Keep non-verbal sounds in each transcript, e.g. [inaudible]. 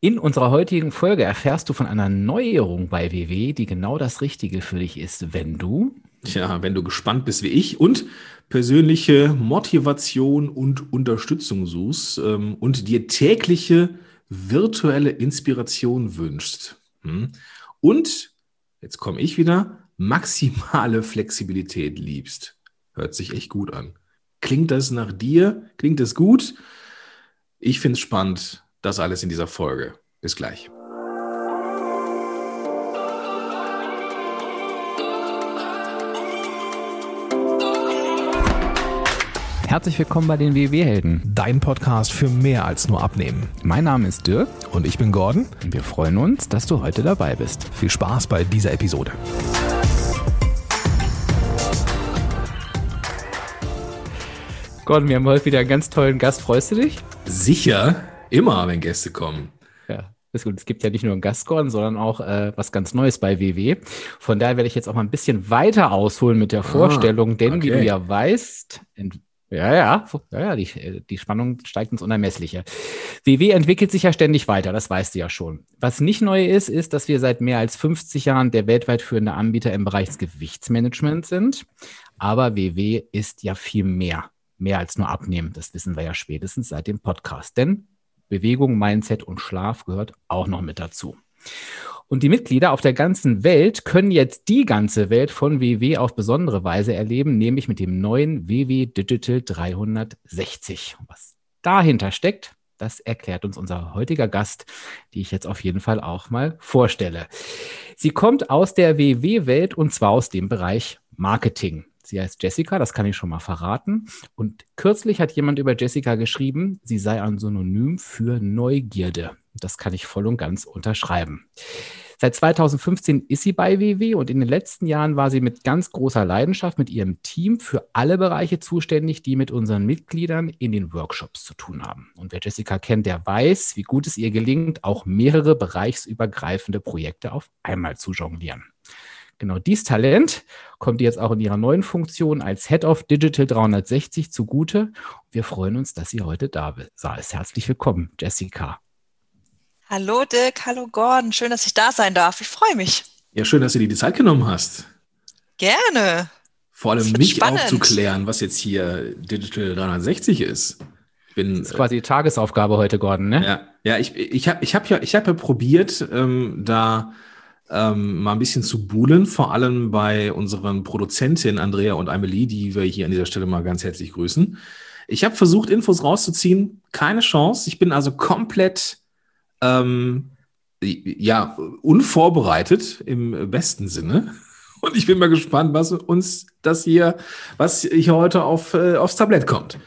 In unserer heutigen Folge erfährst du von einer Neuerung bei WW, die genau das Richtige für dich ist, wenn du. Tja, wenn du gespannt bist wie ich und persönliche Motivation und Unterstützung suchst ähm, und dir tägliche virtuelle Inspiration wünschst. Hm? Und, jetzt komme ich wieder, maximale Flexibilität liebst. Hört sich echt gut an. Klingt das nach dir? Klingt das gut? Ich finde es spannend. Das alles in dieser Folge. Bis gleich. Herzlich willkommen bei den WW-Helden. Dein Podcast für mehr als nur Abnehmen. Mein Name ist Dirk. Und ich bin Gordon. Und wir freuen uns, dass du heute dabei bist. Viel Spaß bei dieser Episode. Gordon, wir haben heute wieder einen ganz tollen Gast. Freust du dich? Sicher. Immer, wenn Gäste kommen. Ja, ist gut. Es gibt ja nicht nur einen Gastgordon, sondern auch äh, was ganz Neues bei WW. Von daher werde ich jetzt auch mal ein bisschen weiter ausholen mit der ah, Vorstellung, denn okay. wie du ja weißt, ja, ja, ja, ja die, die Spannung steigt ins Unermessliche. WW entwickelt sich ja ständig weiter, das weißt du ja schon. Was nicht neu ist, ist, dass wir seit mehr als 50 Jahren der weltweit führende Anbieter im Bereich des Gewichtsmanagements sind. Aber WW ist ja viel mehr. Mehr als nur abnehmen. Das wissen wir ja spätestens seit dem Podcast. Denn Bewegung, Mindset und Schlaf gehört auch noch mit dazu. Und die Mitglieder auf der ganzen Welt können jetzt die ganze Welt von WW auf besondere Weise erleben, nämlich mit dem neuen WW Digital 360. Was dahinter steckt, das erklärt uns unser heutiger Gast, die ich jetzt auf jeden Fall auch mal vorstelle. Sie kommt aus der WW-Welt und zwar aus dem Bereich Marketing. Sie heißt Jessica, das kann ich schon mal verraten. Und kürzlich hat jemand über Jessica geschrieben, sie sei ein Synonym für Neugierde. Das kann ich voll und ganz unterschreiben. Seit 2015 ist sie bei WW und in den letzten Jahren war sie mit ganz großer Leidenschaft mit ihrem Team für alle Bereiche zuständig, die mit unseren Mitgliedern in den Workshops zu tun haben. Und wer Jessica kennt, der weiß, wie gut es ihr gelingt, auch mehrere bereichsübergreifende Projekte auf einmal zu jonglieren. Genau dies Talent kommt jetzt auch in ihrer neuen Funktion als Head of Digital 360 zugute. Wir freuen uns, dass sie heute da ist. Herzlich willkommen, Jessica. Hallo Dirk, hallo Gordon. Schön, dass ich da sein darf. Ich freue mich. Ja, schön, dass du dir die Zeit genommen hast. Gerne. Vor allem mich spannend. aufzuklären, was jetzt hier Digital 360 ist. Bin, das ist quasi die Tagesaufgabe heute, Gordon, ne? Ja, ja ich, ich habe ich hab ja, ich hab ja probiert, ähm, da ähm, mal ein bisschen zu buhlen, vor allem bei unseren Produzentinnen Andrea und Amelie, die wir hier an dieser Stelle mal ganz herzlich grüßen. Ich habe versucht, Infos rauszuziehen, keine Chance. Ich bin also komplett ähm, ja unvorbereitet im besten Sinne. [laughs] Und ich bin mal gespannt, was uns das hier, was hier heute auf, äh, aufs Tablett kommt.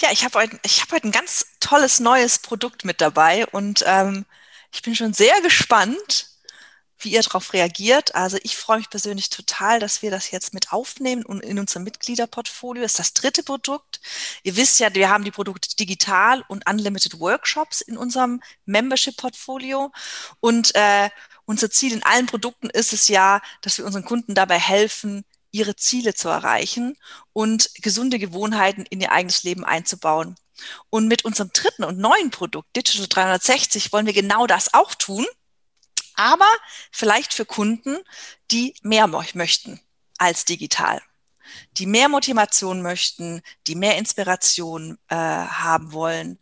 Ja, ich habe heute, hab heute ein ganz tolles neues Produkt mit dabei und ähm, ich bin schon sehr gespannt, wie ihr darauf reagiert. Also ich freue mich persönlich total, dass wir das jetzt mit aufnehmen und in unserem Mitgliederportfolio. Das ist das dritte Produkt. Ihr wisst ja, wir haben die Produkte digital und Unlimited Workshops in unserem Membership-Portfolio. Und äh, unser Ziel in allen Produkten ist es ja, dass wir unseren Kunden dabei helfen, ihre Ziele zu erreichen und gesunde Gewohnheiten in ihr eigenes Leben einzubauen. Und mit unserem dritten und neuen Produkt Digital 360 wollen wir genau das auch tun aber vielleicht für Kunden, die mehr möchten als digital, die mehr Motivation möchten, die mehr Inspiration äh, haben wollen,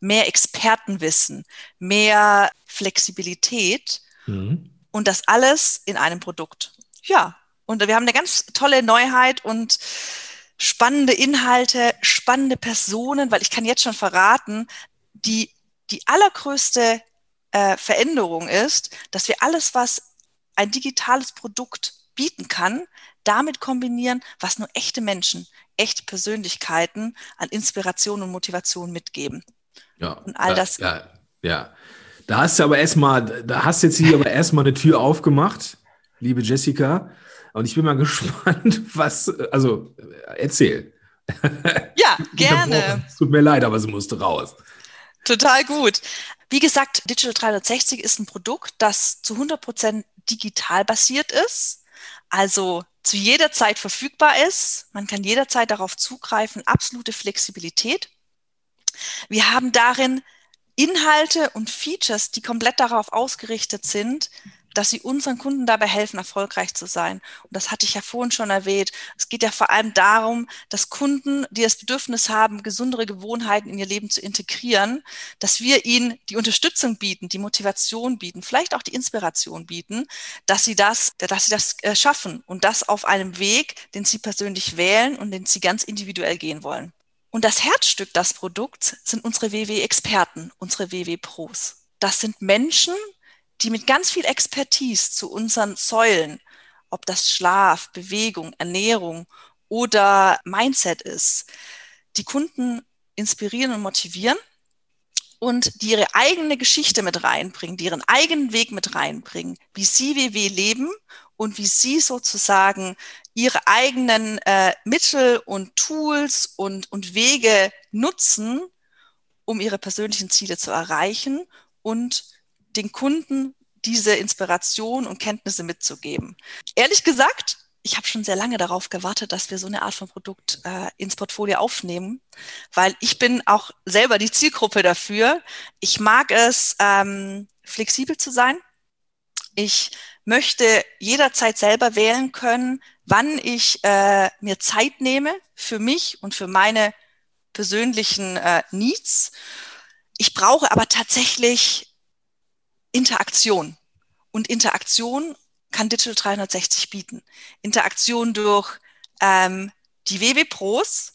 mehr Expertenwissen, mehr Flexibilität mhm. und das alles in einem Produkt. Ja, und wir haben eine ganz tolle Neuheit und spannende Inhalte, spannende Personen, weil ich kann jetzt schon verraten, die die allergrößte äh, Veränderung ist, dass wir alles, was ein digitales Produkt bieten kann, damit kombinieren, was nur echte Menschen, echte Persönlichkeiten an Inspiration und Motivation mitgeben. Ja, und all das. Ja, ja. Da hast du aber erstmal, da hast jetzt hier aber erstmal eine Tür aufgemacht, liebe Jessica. Und ich bin mal [laughs] gespannt, was, also erzähl. Ja, [laughs] gerne. Es tut mir leid, aber sie musste raus. Total gut. Wie gesagt, Digital 360 ist ein Produkt, das zu 100 Prozent digital basiert ist, also zu jeder Zeit verfügbar ist. Man kann jederzeit darauf zugreifen, absolute Flexibilität. Wir haben darin Inhalte und Features, die komplett darauf ausgerichtet sind, dass sie unseren Kunden dabei helfen, erfolgreich zu sein. Und das hatte ich ja vorhin schon erwähnt. Es geht ja vor allem darum, dass Kunden, die das Bedürfnis haben, gesundere Gewohnheiten in ihr Leben zu integrieren, dass wir ihnen die Unterstützung bieten, die Motivation bieten, vielleicht auch die Inspiration bieten, dass sie das, dass sie das äh, schaffen und das auf einem Weg, den sie persönlich wählen und den sie ganz individuell gehen wollen. Und das Herzstück des Produkts sind unsere WW-Experten, unsere WW-Pros. Das sind Menschen, die mit ganz viel Expertise zu unseren Säulen, ob das Schlaf, Bewegung, Ernährung oder Mindset ist, die Kunden inspirieren und motivieren und die ihre eigene Geschichte mit reinbringen, die ihren eigenen Weg mit reinbringen, wie sie WW leben und wie sie sozusagen ihre eigenen äh, Mittel und Tools und, und Wege nutzen, um ihre persönlichen Ziele zu erreichen und den Kunden diese Inspiration und Kenntnisse mitzugeben. Ehrlich gesagt, ich habe schon sehr lange darauf gewartet, dass wir so eine Art von Produkt äh, ins Portfolio aufnehmen, weil ich bin auch selber die Zielgruppe dafür. Ich mag es, ähm, flexibel zu sein. Ich möchte jederzeit selber wählen können, wann ich äh, mir Zeit nehme für mich und für meine persönlichen äh, Needs. Ich brauche aber tatsächlich Interaktion. Und Interaktion kann Digital 360 bieten. Interaktion durch ähm, die WW Pros,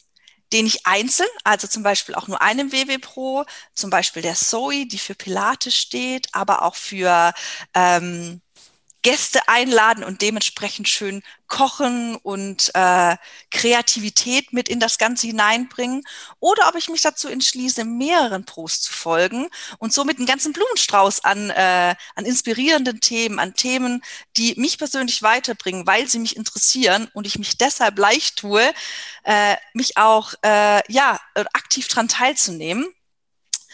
den ich einzeln, also zum Beispiel auch nur einem WW Pro, zum Beispiel der Zoe, die für Pilates steht, aber auch für ähm, Gäste einladen und dementsprechend schön kochen und äh, Kreativität mit in das Ganze hineinbringen. Oder ob ich mich dazu entschließe, mehreren Pros zu folgen und somit einen ganzen Blumenstrauß an, äh, an inspirierenden Themen, an Themen, die mich persönlich weiterbringen, weil sie mich interessieren und ich mich deshalb leicht tue, äh, mich auch äh, ja, aktiv dran teilzunehmen.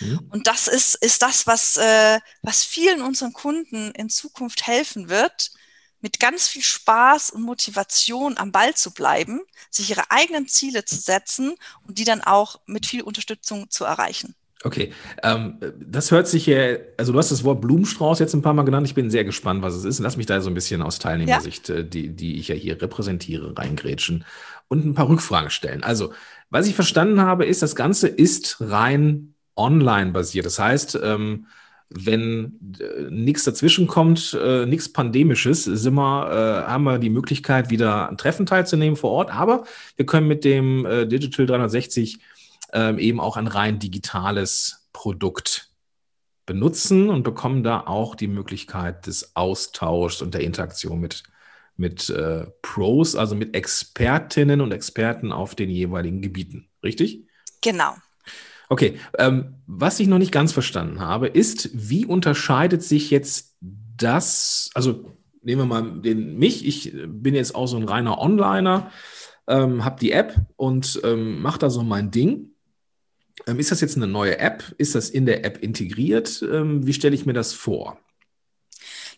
Mhm. Und das ist, ist das, was, äh, was vielen unseren Kunden in Zukunft helfen wird, mit ganz viel Spaß und Motivation am Ball zu bleiben, sich ihre eigenen Ziele zu setzen und die dann auch mit viel Unterstützung zu erreichen. Okay, ähm, das hört sich ja, also du hast das Wort Blumenstrauß jetzt ein paar Mal genannt. Ich bin sehr gespannt, was es ist. Lass mich da so ein bisschen aus Teilnehmersicht, ja? Äh, die, die ich ja hier repräsentiere, reingrätschen und ein paar Rückfragen stellen. Also, was ich verstanden habe, ist, das Ganze ist rein online basiert. Das heißt, ähm, wenn äh, nichts dazwischen kommt, äh, nichts Pandemisches, sind wir, äh, haben wir die Möglichkeit, wieder ein Treffen teilzunehmen vor Ort. Aber wir können mit dem äh, Digital 360 ähm, eben auch ein rein digitales Produkt benutzen und bekommen da auch die Möglichkeit des Austauschs und der Interaktion mit, mit äh, Pros, also mit Expertinnen und Experten auf den jeweiligen Gebieten. Richtig? Genau. Okay, ähm, was ich noch nicht ganz verstanden habe, ist, wie unterscheidet sich jetzt das, also nehmen wir mal den mich, ich bin jetzt auch so ein reiner Onliner, ähm, habe die App und ähm, mache da so mein Ding. Ähm, ist das jetzt eine neue App? Ist das in der App integriert? Ähm, wie stelle ich mir das vor?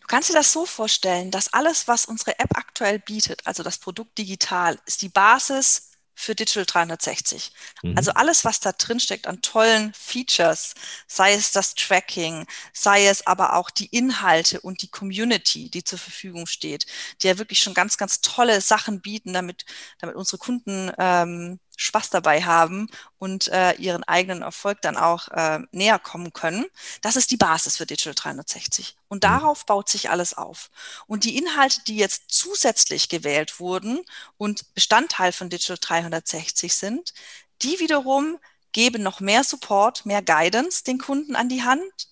Du kannst dir das so vorstellen, dass alles, was unsere App aktuell bietet, also das Produkt digital, ist die Basis für Digital 360. Mhm. Also alles, was da drin steckt an tollen Features, sei es das Tracking, sei es aber auch die Inhalte und die Community, die zur Verfügung steht, die ja wirklich schon ganz, ganz tolle Sachen bieten, damit, damit unsere Kunden ähm, Spaß dabei haben und äh, ihren eigenen Erfolg dann auch äh, näher kommen können. Das ist die Basis für Digital 360. Und mhm. darauf baut sich alles auf. Und die Inhalte, die jetzt zusätzlich gewählt wurden und Bestandteil von Digital 360 sind, die wiederum geben noch mehr Support, mehr Guidance den Kunden an die Hand.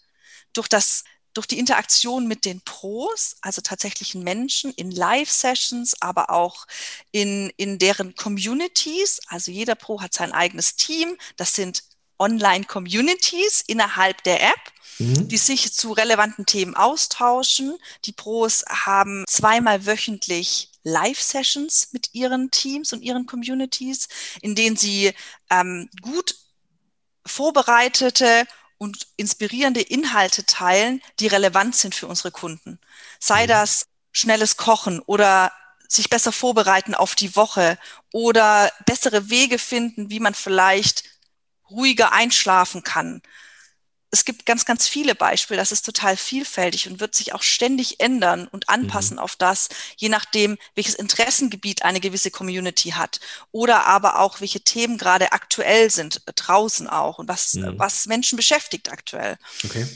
Durch das durch die Interaktion mit den Pros, also tatsächlichen Menschen in Live-Sessions, aber auch in, in deren Communities. Also jeder Pro hat sein eigenes Team. Das sind Online-Communities innerhalb der App, mhm. die sich zu relevanten Themen austauschen. Die Pros haben zweimal wöchentlich Live-Sessions mit ihren Teams und ihren Communities, in denen sie ähm, gut vorbereitete und inspirierende Inhalte teilen, die relevant sind für unsere Kunden. Sei mhm. das schnelles Kochen oder sich besser vorbereiten auf die Woche oder bessere Wege finden, wie man vielleicht ruhiger einschlafen kann. Es gibt ganz, ganz viele Beispiele. Das ist total vielfältig und wird sich auch ständig ändern und anpassen mhm. auf das, je nachdem, welches Interessengebiet eine gewisse Community hat oder aber auch, welche Themen gerade aktuell sind, äh, draußen auch und was, mhm. was Menschen beschäftigt aktuell. Okay.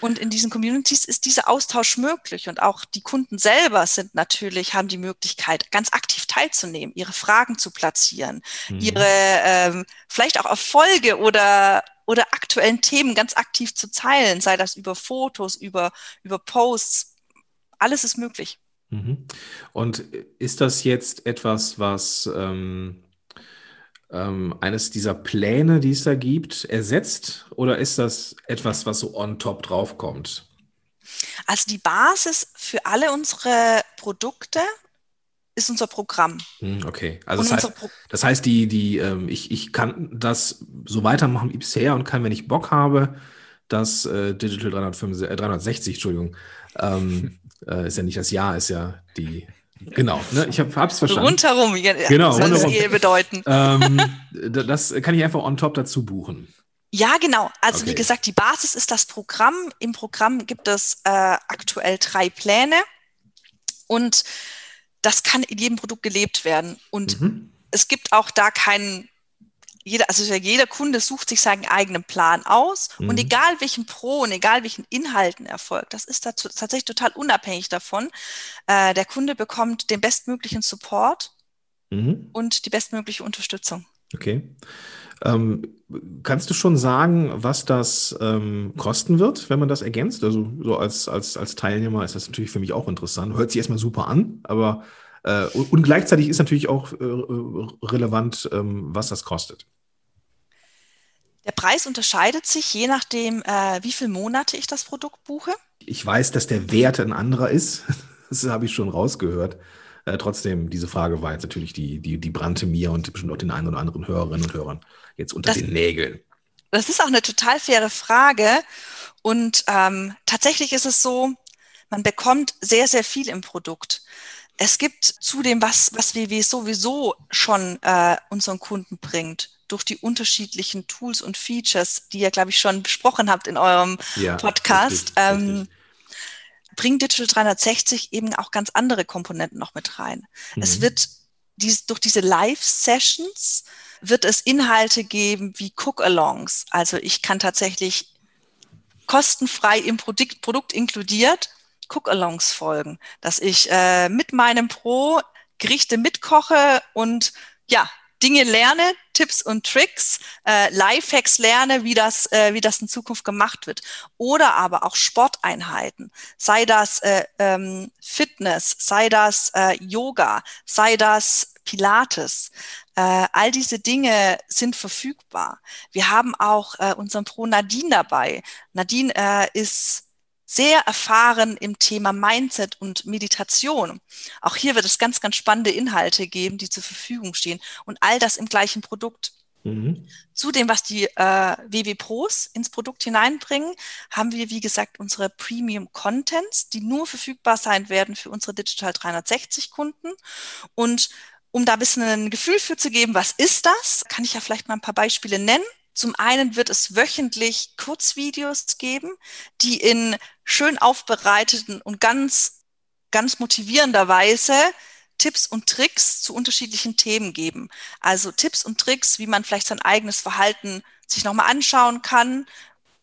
Und in diesen Communities ist dieser Austausch möglich und auch die Kunden selber sind natürlich, haben die Möglichkeit, ganz aktiv teilzunehmen, ihre Fragen zu platzieren, mhm. ihre ähm, vielleicht auch Erfolge oder oder aktuellen Themen ganz aktiv zu teilen, sei das über Fotos, über, über Posts. Alles ist möglich. Mhm. Und ist das jetzt etwas, was ähm, ähm, eines dieser Pläne, die es da gibt, ersetzt? Oder ist das etwas, was so on top draufkommt? Also die Basis für alle unsere Produkte ist unser Programm. Hm, okay, also das heißt, das heißt, die, die, ähm, ich, ich kann das so weitermachen wie bisher und kann, wenn ich Bock habe, das äh, Digital 365, äh, 360, Entschuldigung, ähm, [laughs] äh, ist ja nicht das Jahr, ist ja die, genau, ne, ich habe es verstanden. Rundherum, ja, genau, soll rundherum. es bedeuten. Ähm, [laughs] das kann ich einfach on top dazu buchen. Ja, genau. Also okay. wie gesagt, die Basis ist das Programm. Im Programm gibt es äh, aktuell drei Pläne und das kann in jedem Produkt gelebt werden. Und mhm. es gibt auch da keinen, jeder, also jeder Kunde sucht sich seinen eigenen Plan aus mhm. und egal welchen Pro und egal welchen Inhalten erfolgt, das ist dazu, tatsächlich total unabhängig davon. Äh, der Kunde bekommt den bestmöglichen Support mhm. und die bestmögliche Unterstützung. Okay. Ähm, kannst du schon sagen, was das ähm, kosten wird, wenn man das ergänzt? Also so als, als, als Teilnehmer ist das natürlich für mich auch interessant. Hört sich erstmal super an, aber äh, und, gleichzeitig ist natürlich auch äh, relevant, ähm, was das kostet. Der Preis unterscheidet sich je nachdem, äh, wie viele Monate ich das Produkt buche. Ich weiß, dass der Wert ein anderer ist. [laughs] Das habe ich schon rausgehört. Äh, trotzdem, diese Frage war jetzt natürlich die, die, die brannte mir und bestimmt auch den einen oder anderen Hörerinnen und Hörern jetzt unter das, den Nägeln? Das ist auch eine total faire Frage. Und ähm, tatsächlich ist es so, man bekommt sehr, sehr viel im Produkt. Es gibt zudem was, was WW sowieso schon äh, unseren Kunden bringt, durch die unterschiedlichen Tools und Features, die ihr, glaube ich, schon besprochen habt in eurem ja, Podcast. Richtig, ähm, richtig. Bringt Digital 360 eben auch ganz andere Komponenten noch mit rein. Mhm. Es wird dies, durch diese Live-Sessions wird es Inhalte geben wie Cook-Alongs. Also ich kann tatsächlich kostenfrei im Produkt, Produkt inkludiert Cook-Alongs folgen, dass ich äh, mit meinem Pro Gerichte mitkoche und ja, Dinge lerne, Tipps und Tricks, äh, Lifehacks lerne, wie das, äh, wie das in Zukunft gemacht wird. Oder aber auch Sporteinheiten, sei das äh, ähm, Fitness, sei das äh, Yoga, sei das Pilates. Äh, all diese Dinge sind verfügbar. Wir haben auch äh, unseren Pro Nadine dabei. Nadine äh, ist sehr erfahren im Thema Mindset und Meditation. Auch hier wird es ganz, ganz spannende Inhalte geben, die zur Verfügung stehen. Und all das im gleichen Produkt. Mhm. Zudem, was die äh, WW Pros ins Produkt hineinbringen, haben wir, wie gesagt, unsere Premium Contents, die nur verfügbar sein werden für unsere Digital 360 Kunden. Und um da ein bisschen ein Gefühl für zu geben, was ist das, kann ich ja vielleicht mal ein paar Beispiele nennen. Zum einen wird es wöchentlich Kurzvideos geben, die in schön aufbereiteten und ganz, ganz motivierender Weise Tipps und Tricks zu unterschiedlichen Themen geben. Also Tipps und Tricks, wie man vielleicht sein eigenes Verhalten sich nochmal anschauen kann,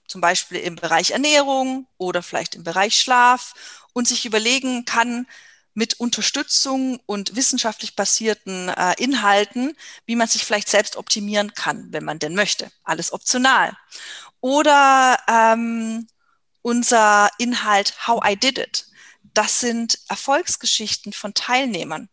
zum Beispiel im Bereich Ernährung oder vielleicht im Bereich Schlaf und sich überlegen kann, mit Unterstützung und wissenschaftlich basierten äh, Inhalten, wie man sich vielleicht selbst optimieren kann, wenn man denn möchte. Alles optional. Oder ähm, unser Inhalt How I Did It. Das sind Erfolgsgeschichten von Teilnehmern,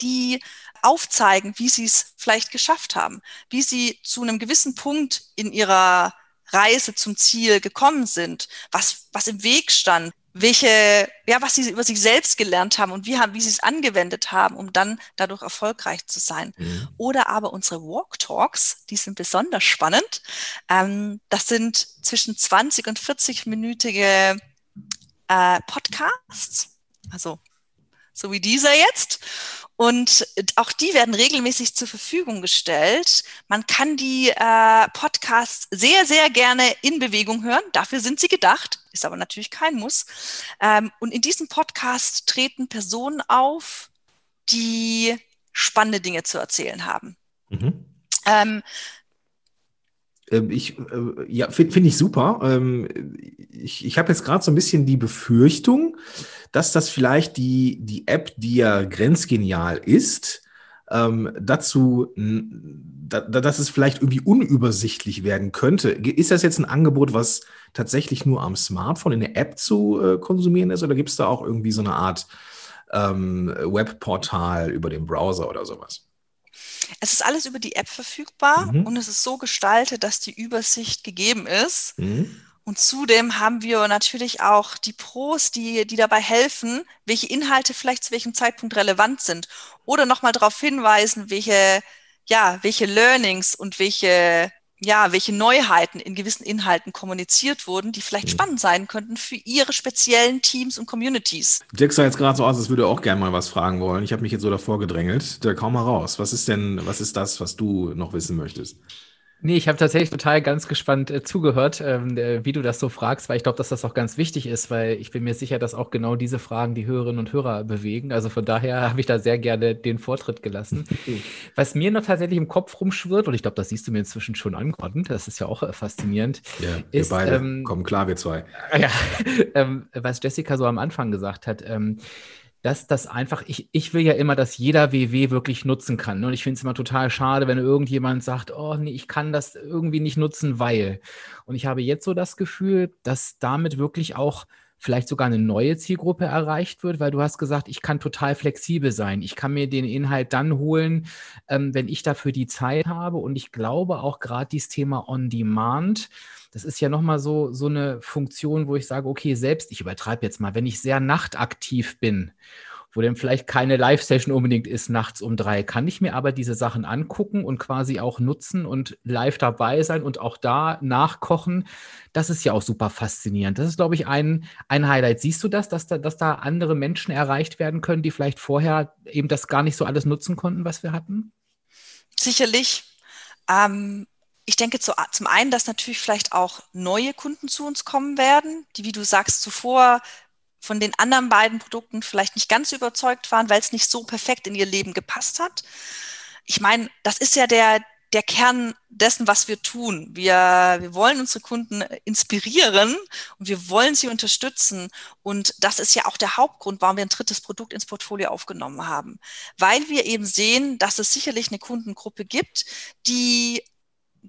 die aufzeigen, wie sie es vielleicht geschafft haben, wie sie zu einem gewissen Punkt in ihrer Reise zum Ziel gekommen sind, was, was im Weg stand, welche, ja, was sie über sich selbst gelernt haben und wie haben, wie sie es angewendet haben, um dann dadurch erfolgreich zu sein. Mhm. Oder aber unsere Walk Talks, die sind besonders spannend. Ähm, das sind zwischen 20 und 40 minütige äh, Podcasts, also so wie dieser jetzt. Und auch die werden regelmäßig zur Verfügung gestellt. Man kann die äh, Podcasts sehr, sehr gerne in Bewegung hören. Dafür sind sie gedacht, ist aber natürlich kein Muss. Ähm, und in diesem Podcast treten Personen auf, die spannende Dinge zu erzählen haben. Mhm. Ähm, ich, äh, ja, finde find ich super. Ähm, ich ich habe jetzt gerade so ein bisschen die Befürchtung, dass das vielleicht die, die App, die ja grenzgenial ist, ähm, dazu, da, dass es vielleicht irgendwie unübersichtlich werden könnte. Ist das jetzt ein Angebot, was tatsächlich nur am Smartphone in der App zu äh, konsumieren ist, oder gibt es da auch irgendwie so eine Art ähm, Webportal über den Browser oder sowas? Es ist alles über die App verfügbar mhm. und es ist so gestaltet, dass die Übersicht gegeben ist. Mhm. Und zudem haben wir natürlich auch die Pros, die, die dabei helfen, welche Inhalte vielleicht zu welchem Zeitpunkt relevant sind. Oder nochmal darauf hinweisen, welche, ja, welche Learnings und welche ja, welche Neuheiten in gewissen Inhalten kommuniziert wurden, die vielleicht mhm. spannend sein könnten für ihre speziellen Teams und Communities. Jack sah jetzt gerade so aus, als würde er auch gerne mal was fragen wollen. Ich habe mich jetzt so davor gedrängelt. Da kaum mal raus. Was ist denn, was ist das, was du noch wissen möchtest? Nee, ich habe tatsächlich total ganz gespannt äh, zugehört, ähm, äh, wie du das so fragst, weil ich glaube, dass das auch ganz wichtig ist, weil ich bin mir sicher, dass auch genau diese Fragen die Hörerinnen und Hörer bewegen. Also von daher [laughs] habe ich da sehr gerne den Vortritt gelassen. Was mir noch tatsächlich im Kopf rumschwirrt, und ich glaube, das siehst du mir inzwischen schon angeordnet, das ist ja auch äh, faszinierend. Ja, wir ist, beide ähm, kommen klar, wir zwei. [laughs] Ja, ähm, was Jessica so am Anfang gesagt hat. Ähm, dass das einfach, ich, ich will ja immer, dass jeder WW wirklich nutzen kann. Ne? Und ich finde es immer total schade, wenn irgendjemand sagt, oh nee, ich kann das irgendwie nicht nutzen, weil. Und ich habe jetzt so das Gefühl, dass damit wirklich auch vielleicht sogar eine neue Zielgruppe erreicht wird, weil du hast gesagt, ich kann total flexibel sein. Ich kann mir den Inhalt dann holen, ähm, wenn ich dafür die Zeit habe. Und ich glaube auch gerade dieses Thema On-Demand, das ist ja nochmal so, so eine Funktion, wo ich sage, okay, selbst, ich übertreibe jetzt mal, wenn ich sehr nachtaktiv bin, wo dann vielleicht keine Live-Session unbedingt ist nachts um drei, kann ich mir aber diese Sachen angucken und quasi auch nutzen und live dabei sein und auch da nachkochen. Das ist ja auch super faszinierend. Das ist, glaube ich, ein, ein Highlight. Siehst du das, dass da, dass da andere Menschen erreicht werden können, die vielleicht vorher eben das gar nicht so alles nutzen konnten, was wir hatten? Sicherlich. Ähm, ich denke zu, zum einen, dass natürlich vielleicht auch neue Kunden zu uns kommen werden, die, wie du sagst, zuvor von den anderen beiden Produkten vielleicht nicht ganz überzeugt waren, weil es nicht so perfekt in ihr Leben gepasst hat. Ich meine, das ist ja der, der Kern dessen, was wir tun. Wir, wir wollen unsere Kunden inspirieren und wir wollen sie unterstützen. Und das ist ja auch der Hauptgrund, warum wir ein drittes Produkt ins Portfolio aufgenommen haben. Weil wir eben sehen, dass es sicherlich eine Kundengruppe gibt, die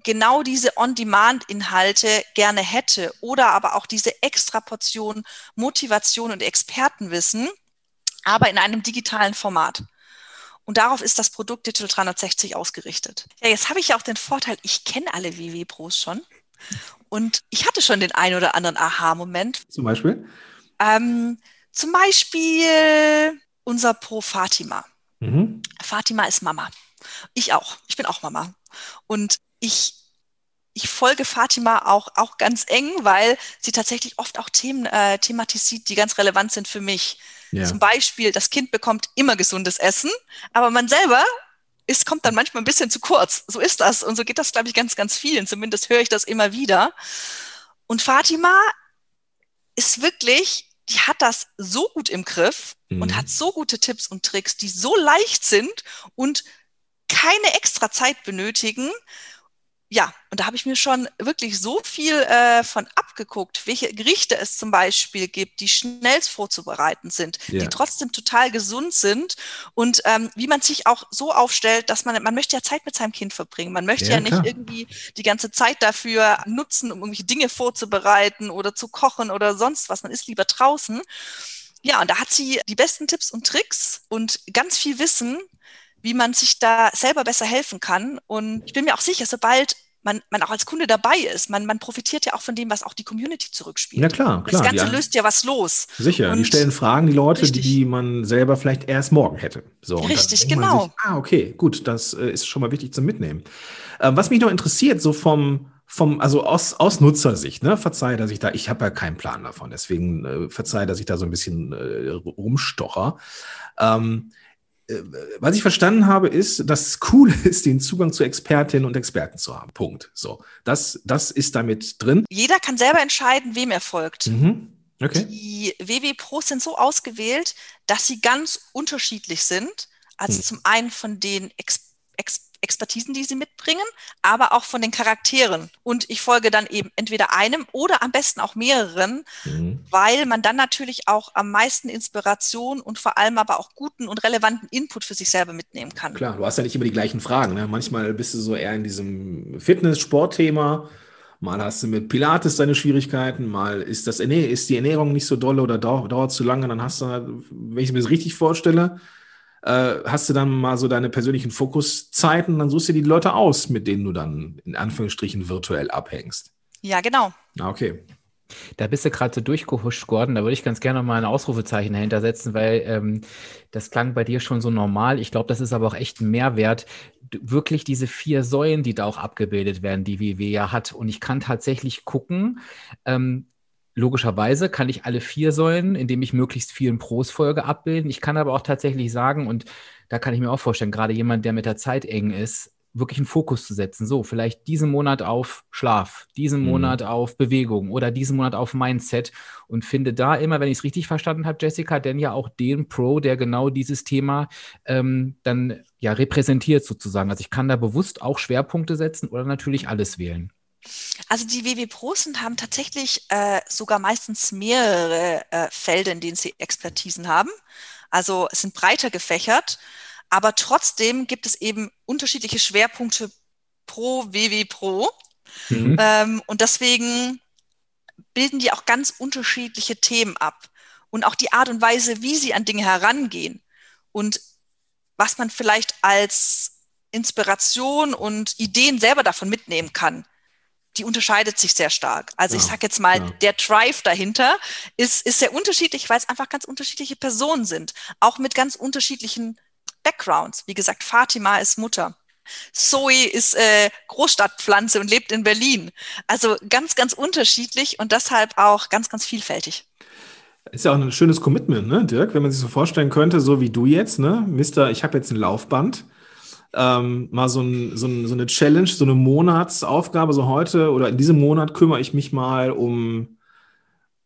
genau diese On-Demand-Inhalte gerne hätte oder aber auch diese extra Portion Motivation und Expertenwissen, aber in einem digitalen Format. Und darauf ist das Produkt Digital 360 ausgerichtet. Ja, jetzt habe ich ja auch den Vorteil, ich kenne alle WW-Pros schon. Und ich hatte schon den einen oder anderen Aha-Moment. Zum Beispiel? Ähm, zum Beispiel unser Pro Fatima. Mhm. Fatima ist Mama. Ich auch. Ich bin auch Mama. Und ich, ich folge Fatima auch, auch ganz eng, weil sie tatsächlich oft auch Themen äh, thematisiert, die ganz relevant sind für mich. Ja. Zum Beispiel, das Kind bekommt immer gesundes Essen, aber man selber ist, kommt dann manchmal ein bisschen zu kurz. So ist das. Und so geht das, glaube ich, ganz, ganz vielen. Zumindest höre ich das immer wieder. Und Fatima ist wirklich, die hat das so gut im Griff mhm. und hat so gute Tipps und Tricks, die so leicht sind und keine extra Zeit benötigen ja, und da habe ich mir schon wirklich so viel äh, von abgeguckt, welche Gerichte es zum Beispiel gibt, die schnellst vorzubereiten sind, ja. die trotzdem total gesund sind und ähm, wie man sich auch so aufstellt, dass man, man möchte ja Zeit mit seinem Kind verbringen. Man möchte ja, ja nicht irgendwie die ganze Zeit dafür nutzen, um irgendwelche Dinge vorzubereiten oder zu kochen oder sonst was. Man ist lieber draußen. Ja, und da hat sie die besten Tipps und Tricks und ganz viel Wissen, wie man sich da selber besser helfen kann. Und ich bin mir auch sicher, sobald man, man auch als Kunde dabei ist. Man, man profitiert ja auch von dem, was auch die Community zurückspielt. Ja, klar, klar. Das Ganze ja. löst ja was los. Sicher, und die stellen Fragen, die Leute, richtig. die man selber vielleicht erst morgen hätte. So, richtig, genau. Sich, ah, okay, gut, das äh, ist schon mal wichtig zum Mitnehmen. Äh, was mich noch interessiert, so vom, vom, also aus, aus Nutzersicht, ne, verzeih, dass ich da, ich habe ja keinen Plan davon, deswegen äh, verzeih, dass ich da so ein bisschen äh, rumstocher. Ähm, äh, was ich verstanden habe, ist, dass es cool [laughs] ist, den Zugang zu Expertinnen und Experten zu haben. Punkt. So, das, das ist damit drin. Jeder kann selber entscheiden, wem er folgt. Mhm. Okay. Die WW Pros sind so ausgewählt, dass sie ganz unterschiedlich sind. Also hm. zum einen von den Ex Ex Expertisen, die sie mitbringen, aber auch von den Charakteren. Und ich folge dann eben entweder einem oder am besten auch mehreren, mhm. weil man dann natürlich auch am meisten Inspiration und vor allem aber auch guten und relevanten Input für sich selber mitnehmen kann. Klar, du hast ja nicht immer die gleichen Fragen. Ne? Manchmal bist du so eher in diesem Fitness-Sport-Thema. Mal hast du mit Pilates deine Schwierigkeiten, mal ist, das, ist die Ernährung nicht so dolle oder dauert, dauert zu lange. Dann hast du, wenn ich mir das richtig vorstelle, äh, hast du dann mal so deine persönlichen Fokuszeiten, dann suchst du die Leute aus, mit denen du dann in Anführungsstrichen virtuell abhängst. Ja, genau. Ah, okay. Da bist du gerade so durchgehuscht, Gordon. Da würde ich ganz gerne mal ein Ausrufezeichen dahinter setzen, weil ähm, das klang bei dir schon so normal. Ich glaube, das ist aber auch echt ein Mehrwert. Wirklich diese vier Säulen, die da auch abgebildet werden, die WW ja hat. Und ich kann tatsächlich gucken, ähm, Logischerweise kann ich alle vier Säulen, indem ich möglichst vielen Pros folge, abbilden. Ich kann aber auch tatsächlich sagen, und da kann ich mir auch vorstellen, gerade jemand, der mit der Zeit eng ist, wirklich einen Fokus zu setzen. So, vielleicht diesen Monat auf Schlaf, diesen mhm. Monat auf Bewegung oder diesen Monat auf Mindset und finde da immer, wenn ich es richtig verstanden habe, Jessica, denn ja auch den Pro, der genau dieses Thema ähm, dann ja repräsentiert sozusagen. Also ich kann da bewusst auch Schwerpunkte setzen oder natürlich alles wählen. Also die WW Pros haben tatsächlich äh, sogar meistens mehrere äh, Felder, in denen sie Expertisen haben. Also es sind breiter gefächert, aber trotzdem gibt es eben unterschiedliche Schwerpunkte pro WW Pro. Mhm. Ähm, und deswegen bilden die auch ganz unterschiedliche Themen ab. Und auch die Art und Weise, wie sie an Dinge herangehen und was man vielleicht als Inspiration und Ideen selber davon mitnehmen kann die unterscheidet sich sehr stark. Also ja, ich sage jetzt mal, ja. der Drive dahinter ist, ist sehr unterschiedlich, weil es einfach ganz unterschiedliche Personen sind, auch mit ganz unterschiedlichen Backgrounds. Wie gesagt, Fatima ist Mutter. Zoe ist äh, Großstadtpflanze und lebt in Berlin. Also ganz, ganz unterschiedlich und deshalb auch ganz, ganz vielfältig. Ist ja auch ein schönes Commitment, ne, Dirk, wenn man sich so vorstellen könnte, so wie du jetzt, ne, Mister, ich habe jetzt ein Laufband ähm, mal so, ein, so, ein, so, eine Challenge, so eine Monatsaufgabe, so heute oder in diesem Monat kümmere ich mich mal um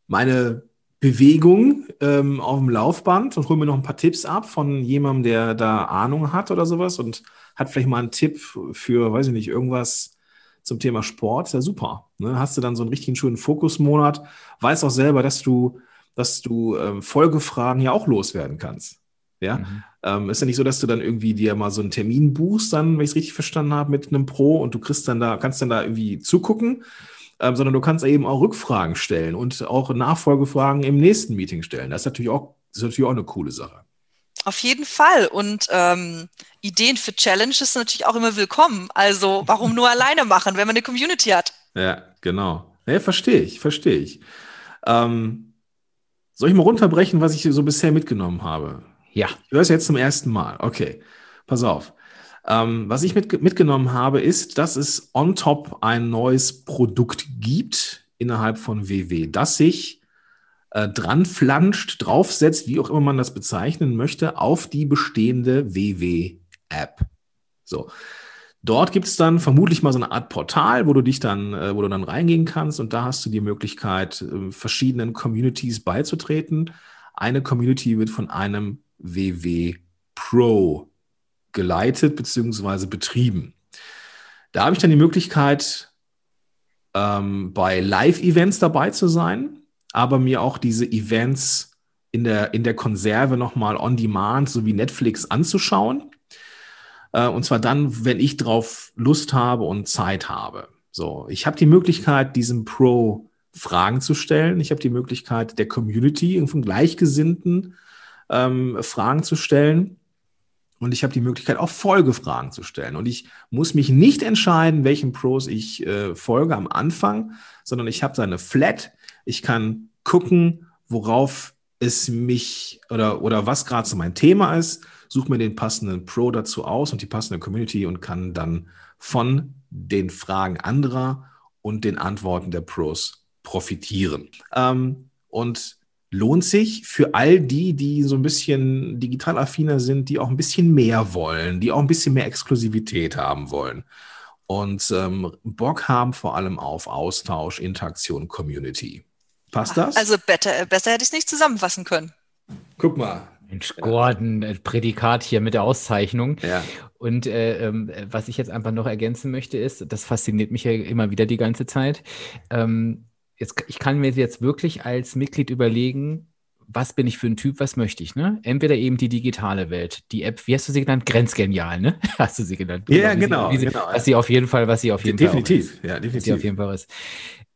meine Bewegung ähm, auf dem Laufband und hole mir noch ein paar Tipps ab von jemandem, der da Ahnung hat oder sowas und hat vielleicht mal einen Tipp für, weiß ich nicht, irgendwas zum Thema Sport, ist ja super. Ne? Hast du dann so einen richtigen schönen Fokusmonat, weißt auch selber, dass du, dass du ähm, Folgefragen ja auch loswerden kannst. Ja, mhm. ähm, ist ja nicht so, dass du dann irgendwie dir mal so einen Termin buchst, dann, wenn ich es richtig verstanden habe, mit einem Pro und du kriegst dann da, kannst dann da irgendwie zugucken, ähm, sondern du kannst eben auch Rückfragen stellen und auch Nachfolgefragen im nächsten Meeting stellen. Das ist natürlich auch, ist natürlich auch eine coole Sache. Auf jeden Fall. Und ähm, Ideen für Challenges sind natürlich auch immer willkommen. Also warum nur alleine machen, wenn man eine Community hat? Ja, genau. Ja, verstehe ich, verstehe ich. Ähm, soll ich mal runterbrechen, was ich so bisher mitgenommen habe? Ja. Ich höre es jetzt zum ersten Mal. Okay, pass auf. Ähm, was ich mit, mitgenommen habe, ist, dass es on top ein neues Produkt gibt innerhalb von WW, das sich äh, dran flanscht, draufsetzt, wie auch immer man das bezeichnen möchte, auf die bestehende WW-App. So. Dort gibt es dann vermutlich mal so eine Art Portal, wo du dich dann, äh, wo du dann reingehen kannst und da hast du die Möglichkeit, äh, verschiedenen Communities beizutreten. Eine Community wird von einem WW Pro geleitet bzw. betrieben. Da habe ich dann die Möglichkeit, ähm, bei Live-Events dabei zu sein, aber mir auch diese Events in der, in der Konserve nochmal on demand, so wie Netflix, anzuschauen. Äh, und zwar dann, wenn ich drauf Lust habe und Zeit habe. So, ich habe die Möglichkeit, diesem Pro Fragen zu stellen. Ich habe die Möglichkeit, der Community von Gleichgesinnten ähm, Fragen zu stellen. und ich habe die Möglichkeit, auch Folgefragen zu stellen. Und ich muss mich nicht entscheiden, welchen Pros ich äh, folge am Anfang, sondern ich habe da eine Flat. Ich kann gucken, worauf es mich oder, oder was gerade so mein Thema ist, suche mir den passenden Pro dazu aus und die passende Community und kann dann von den Fragen anderer und den Antworten der Pros profitieren. Ähm, und lohnt sich für all die, die so ein bisschen digital affiner sind, die auch ein bisschen mehr wollen, die auch ein bisschen mehr Exklusivität haben wollen und ähm, Bock haben vor allem auf Austausch, Interaktion, Community. Passt das? Also better, besser hätte ich es nicht zusammenfassen können. Guck mal. Mensch, Gordon, äh, Prädikat hier mit der Auszeichnung. Ja. Und äh, ähm, was ich jetzt einfach noch ergänzen möchte, ist, das fasziniert mich ja immer wieder die ganze Zeit. Ähm, jetzt, ich kann mir jetzt wirklich als Mitglied überlegen, was bin ich für ein Typ, was möchte ich, ne? Entweder eben die digitale Welt, die App, wie hast du sie genannt? Grenzgenial, ne? [laughs] Hast du sie genannt? Ja, genau, sie, genau. Was sie auf jeden Fall, was sie auf jeden definitiv, Fall ja, definitiv. Was sie auf jeden Fall ist.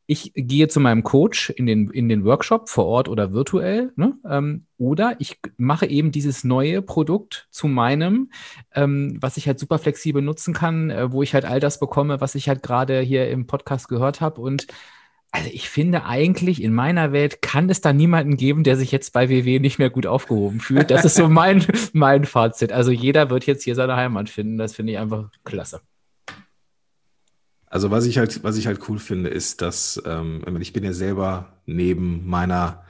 Ich gehe zu meinem Coach in den, in den Workshop vor Ort oder virtuell, ne? Ähm, oder ich mache eben dieses neue Produkt zu meinem, ähm, was ich halt super flexibel nutzen kann, äh, wo ich halt all das bekomme, was ich halt gerade hier im Podcast gehört habe und also ich finde eigentlich in meiner Welt kann es da niemanden geben, der sich jetzt bei WW nicht mehr gut aufgehoben fühlt. Das ist so [laughs] mein, mein Fazit. Also jeder wird jetzt hier seine Heimat finden. Das finde ich einfach klasse. Also was ich halt, was ich halt cool finde, ist, dass ähm, ich bin ja selber neben meiner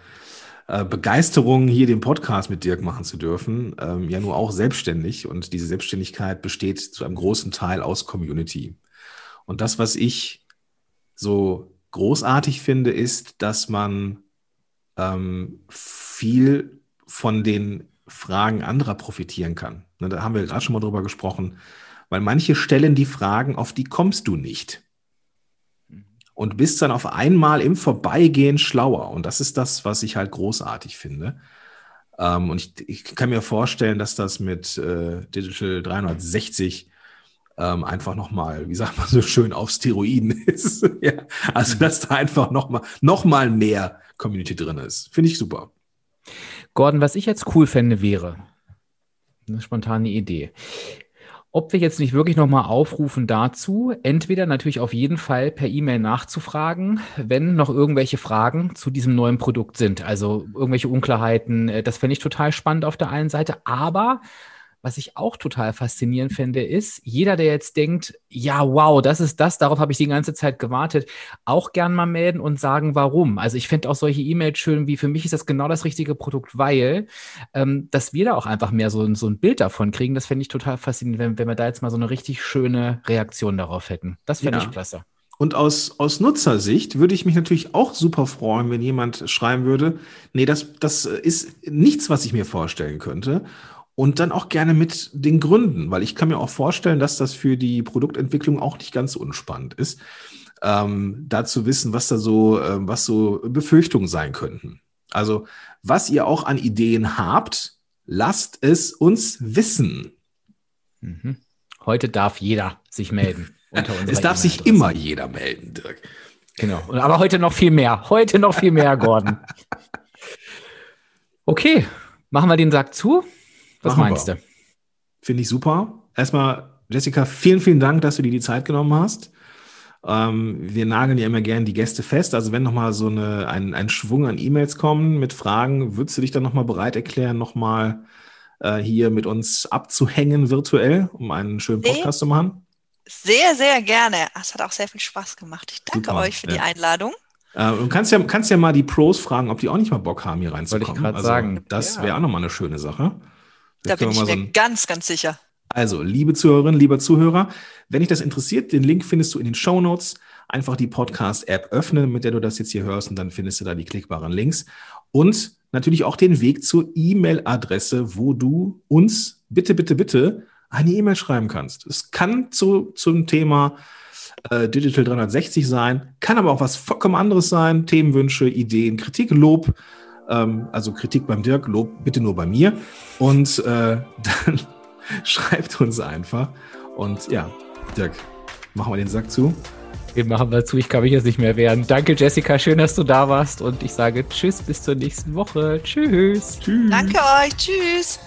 äh, Begeisterung, hier den Podcast mit Dirk machen zu dürfen, ähm, ja nur auch selbstständig. Und diese Selbstständigkeit besteht zu einem großen Teil aus Community. Und das, was ich so großartig finde, ist, dass man ähm, viel von den Fragen anderer profitieren kann. Ne, da haben wir gerade schon mal drüber gesprochen, weil manche stellen die Fragen, auf die kommst du nicht. Und bist dann auf einmal im Vorbeigehen schlauer. Und das ist das, was ich halt großartig finde. Ähm, und ich, ich, kann mir vorstellen, dass das mit äh, Digital 360 ähm, einfach nochmal, wie sagt man so schön, auf Steroiden ist. [laughs] ja, also, dass da einfach nochmal noch mal mehr Community drin ist. Finde ich super. Gordon, was ich jetzt cool fände, wäre eine spontane Idee. Ob wir jetzt nicht wirklich nochmal aufrufen dazu, entweder natürlich auf jeden Fall per E-Mail nachzufragen, wenn noch irgendwelche Fragen zu diesem neuen Produkt sind. Also irgendwelche Unklarheiten, äh, das fände ich total spannend auf der einen Seite. Aber was ich auch total faszinierend finde, ist, jeder, der jetzt denkt, ja, wow, das ist das, darauf habe ich die ganze Zeit gewartet, auch gern mal melden und sagen, warum. Also ich finde auch solche E-Mails schön, wie für mich ist das genau das richtige Produkt, weil, ähm, dass wir da auch einfach mehr so, so ein Bild davon kriegen, das fände ich total faszinierend, wenn, wenn wir da jetzt mal so eine richtig schöne Reaktion darauf hätten. Das fände ja. ich klasse. Und aus, aus Nutzersicht würde ich mich natürlich auch super freuen, wenn jemand schreiben würde, nee, das, das ist nichts, was ich mir vorstellen könnte und dann auch gerne mit den Gründen, weil ich kann mir auch vorstellen, dass das für die Produktentwicklung auch nicht ganz unspannend ist, ähm, da zu wissen, was da so, äh, was so Befürchtungen sein könnten. Also, was ihr auch an Ideen habt, lasst es uns wissen. Mhm. Heute darf jeder sich melden. [laughs] es darf sich immer jeder melden, Dirk. Genau. Aber heute noch viel mehr. Heute noch viel mehr, Gordon. [laughs] Okay, machen wir den Sack zu. Was Machen meinst wir. du? Finde ich super. Erstmal, Jessica, vielen, vielen Dank, dass du dir die Zeit genommen hast. Ähm, wir nageln ja immer gerne die Gäste fest. Also wenn nochmal so eine, ein, ein Schwung an E-Mails kommen mit Fragen, würdest du dich dann nochmal bereit erklären, nochmal äh, hier mit uns abzuhängen virtuell, um einen schönen Podcast sehr, zu machen? Sehr, sehr gerne. Es hat auch sehr viel Spaß gemacht. Ich danke Super, euch für ja. die Einladung. Äh, du kannst ja, kannst ja mal die Pros fragen, ob die auch nicht mal Bock haben, hier reinzukommen. Wollte ich gerade also, sagen. Das ja. wäre auch nochmal eine schöne Sache. Da bin ich mir so ganz, ganz sicher. Also, liebe Zuhörerinnen, lieber Zuhörer, wenn dich das interessiert, den Link findest du in den Show Notes. Einfach die Podcast-App öffnen, mit der du das jetzt hier hörst, und dann findest du da die klickbaren Links. Und natürlich auch den Weg zur E-Mail-Adresse, wo du uns bitte, bitte, bitte eine E-Mail schreiben kannst. Es kann zu, zum Thema äh, Digital 360 sein, kann aber auch was vollkommen anderes sein. Themenwünsche, Ideen, Kritik, Lob ähm, also Kritik beim Dirk, Lob bitte nur bei mir. Und äh, [laughs] dann schreibt uns einfach. Und ja, Dirk, machen wir den Sack zu. Den machen wir zu, ich kann mich jetzt nicht mehr wehren. Danke, Jessica, schön, dass du da warst. Und ich sage Tschüss, bis zur nächsten Woche. Tschüss. Tschüss. Danke euch, Tschüss.